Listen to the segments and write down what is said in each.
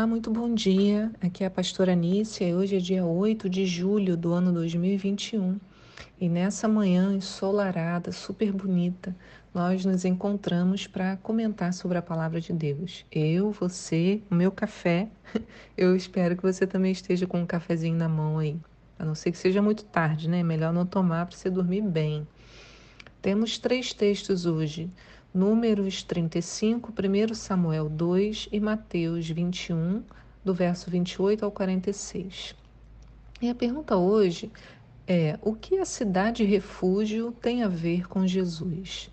Olá, muito bom dia. Aqui é a pastora Nícia e hoje é dia 8 de julho do ano 2021. E nessa manhã ensolarada, super bonita, nós nos encontramos para comentar sobre a palavra de Deus. Eu, você, o meu café. Eu espero que você também esteja com um cafezinho na mão aí. A não ser que seja muito tarde, né? Melhor não tomar para você dormir bem. Temos três textos hoje. Números 35, 1 Samuel 2 e Mateus 21, do verso 28 ao 46. E a pergunta hoje é: o que a cidade refúgio tem a ver com Jesus?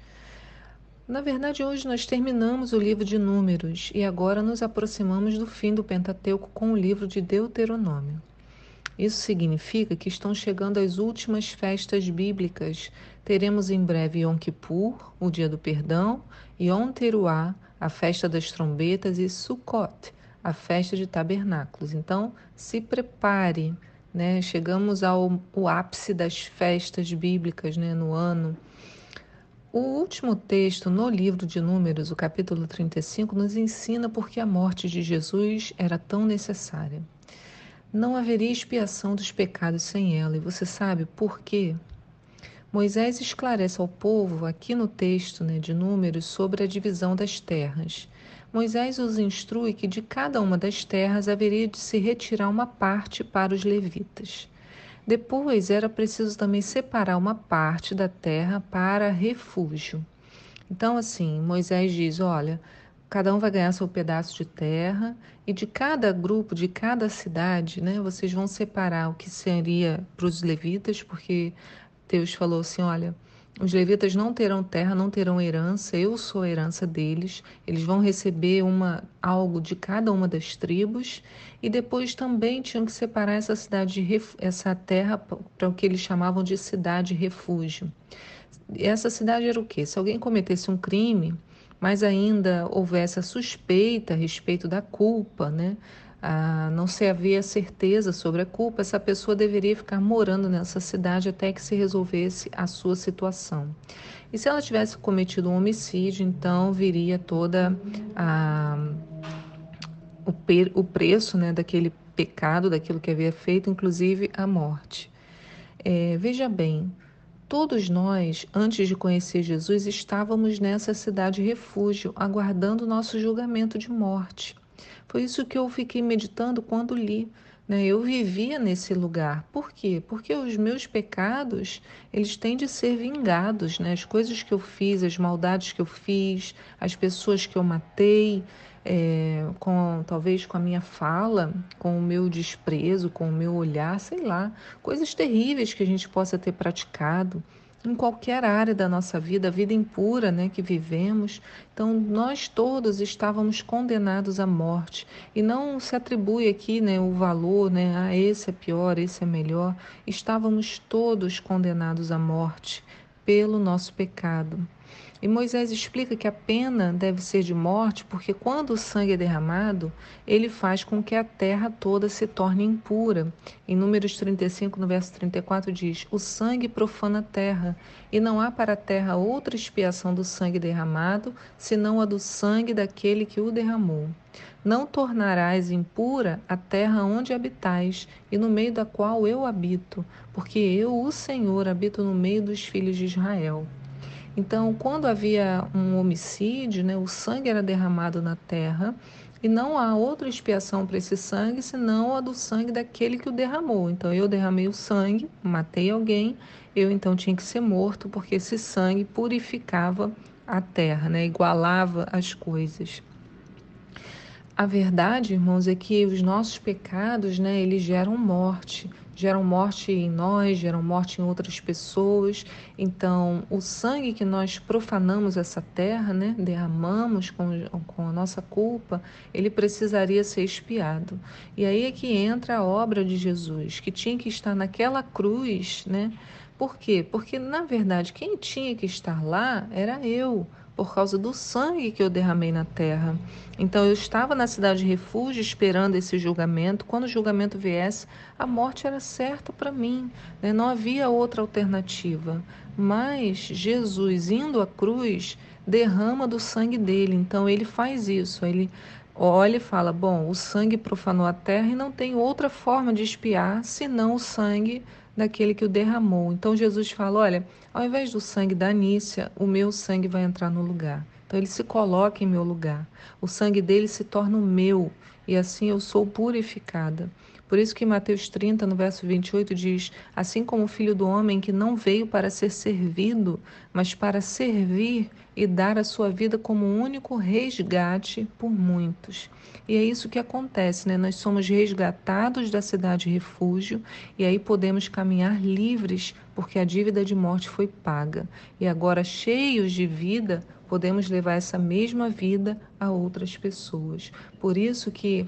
Na verdade, hoje nós terminamos o livro de Números e agora nos aproximamos do fim do Pentateuco com o livro de Deuteronômio. Isso significa que estão chegando as últimas festas bíblicas. Teremos em breve Yom Kippur, o Dia do Perdão, Yom Teruah, a festa das trombetas, e Sukkot, a festa de tabernáculos. Então, se prepare, né? Chegamos ao, ápice das festas bíblicas, né, no ano. O último texto no livro de Números, o capítulo 35, nos ensina por que a morte de Jesus era tão necessária. Não haveria expiação dos pecados sem ela, e você sabe por quê? Moisés esclarece ao povo, aqui no texto né, de Números, sobre a divisão das terras. Moisés os instrui que de cada uma das terras haveria de se retirar uma parte para os levitas. Depois era preciso também separar uma parte da terra para refúgio. Então, assim, Moisés diz: olha, Cada um vai ganhar seu pedaço de terra e de cada grupo, de cada cidade, né, vocês vão separar o que seria para os levitas, porque Deus falou assim: olha, os levitas não terão terra, não terão herança, eu sou a herança deles. Eles vão receber uma algo de cada uma das tribos e depois também tinham que separar essa cidade, essa terra para o que eles chamavam de cidade refúgio. Essa cidade era o quê? Se alguém cometesse um crime, mas ainda houvesse a suspeita a respeito da culpa, né? Ah, não se havia certeza sobre a culpa, essa pessoa deveria ficar morando nessa cidade até que se resolvesse a sua situação. E se ela tivesse cometido um homicídio, então viria toda a, o, o preço né, daquele pecado, daquilo que havia feito, inclusive a morte. É, veja bem, Todos nós, antes de conhecer Jesus, estávamos nessa cidade refúgio, aguardando nosso julgamento de morte. Foi isso que eu fiquei meditando quando li. Né? Eu vivia nesse lugar. Por quê? Porque os meus pecados, eles têm de ser vingados. Né? As coisas que eu fiz, as maldades que eu fiz, as pessoas que eu matei, é, com talvez com a minha fala, com o meu desprezo, com o meu olhar, sei lá, coisas terríveis que a gente possa ter praticado em qualquer área da nossa vida, a vida impura né, que vivemos. Então, nós todos estávamos condenados à morte. E não se atribui aqui né, o valor, né, ah, esse é pior, esse é melhor. Estávamos todos condenados à morte pelo nosso pecado. E Moisés explica que a pena deve ser de morte porque quando o sangue é derramado, ele faz com que a terra toda se torne impura. Em Números 35, no verso 34, diz: O sangue profana a terra, e não há para a terra outra expiação do sangue derramado, senão a do sangue daquele que o derramou. Não tornarás impura a terra onde habitais e no meio da qual eu habito, porque eu, o Senhor, habito no meio dos filhos de Israel. Então, quando havia um homicídio, né, o sangue era derramado na terra e não há outra expiação para esse sangue senão a do sangue daquele que o derramou. Então, eu derramei o sangue, matei alguém, eu então tinha que ser morto porque esse sangue purificava a terra, né, igualava as coisas. A verdade, irmãos, é que os nossos pecados, né, eles geram morte geram morte em nós, geram morte em outras pessoas. Então, o sangue que nós profanamos essa terra, né, derramamos com, com a nossa culpa, ele precisaria ser expiado. E aí é que entra a obra de Jesus, que tinha que estar naquela cruz, né? Por quê? Porque, na verdade, quem tinha que estar lá era eu por causa do sangue que eu derramei na terra. Então eu estava na cidade de refúgio esperando esse julgamento. Quando o julgamento viesse, a morte era certa para mim, né? não havia outra alternativa. Mas Jesus, indo à cruz, derrama do sangue dele. Então ele faz isso, ele olha e fala: Bom, o sangue profanou a terra e não tem outra forma de espiar senão o sangue daquele que o derramou. Então Jesus fala: Olha, ao invés do sangue da Anícia, o meu sangue vai entrar no lugar. Então ele se coloca em meu lugar. O sangue dele se torna o meu e assim eu sou purificada. Por isso que Mateus 30, no verso 28, diz: Assim como o filho do homem que não veio para ser servido, mas para servir e dar a sua vida como único resgate por muitos. E é isso que acontece, né? Nós somos resgatados da cidade refúgio e aí podemos caminhar livres, porque a dívida de morte foi paga. E agora, cheios de vida, podemos levar essa mesma vida a outras pessoas. Por isso que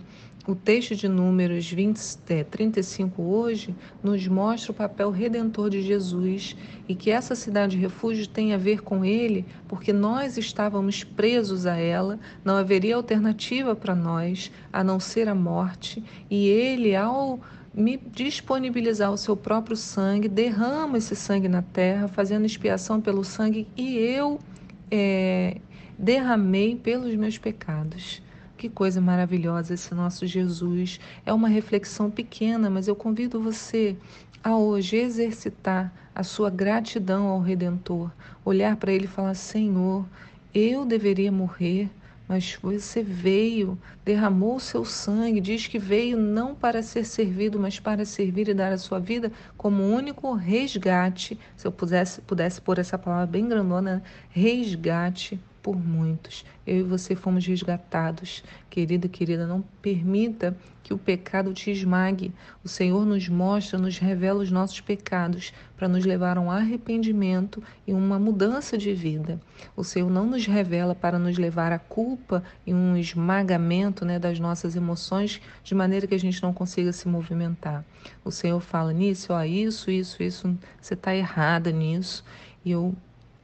o texto de Números 20, é, 35 hoje nos mostra o papel redentor de Jesus e que essa cidade de refúgio tem a ver com ele, porque nós estávamos presos a ela, não haveria alternativa para nós a não ser a morte, e ele, ao me disponibilizar o seu próprio sangue, derrama esse sangue na terra, fazendo expiação pelo sangue, e eu é, derramei pelos meus pecados. Que coisa maravilhosa esse nosso Jesus. É uma reflexão pequena, mas eu convido você a hoje exercitar a sua gratidão ao Redentor, olhar para ele e falar: Senhor, eu deveria morrer, mas você veio, derramou o seu sangue, diz que veio não para ser servido, mas para servir e dar a sua vida como único resgate. Se eu pudesse, pudesse pôr essa palavra bem grandona, resgate por muitos. Eu e você fomos resgatados. Querida e querida, não permita que o pecado te esmague. O Senhor nos mostra, nos revela os nossos pecados para nos levar a um arrependimento e uma mudança de vida. O Senhor não nos revela para nos levar à culpa e um esmagamento né, das nossas emoções de maneira que a gente não consiga se movimentar. O Senhor fala nisso, ó, isso, isso, isso, você está errada nisso. E eu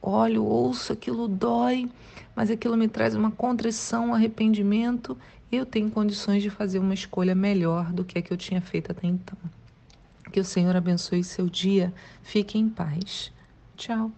olho, ouço, aquilo dói, mas aquilo me traz uma contrição, um arrependimento, eu tenho condições de fazer uma escolha melhor do que a que eu tinha feito até então. Que o Senhor abençoe seu dia. Fique em paz. Tchau.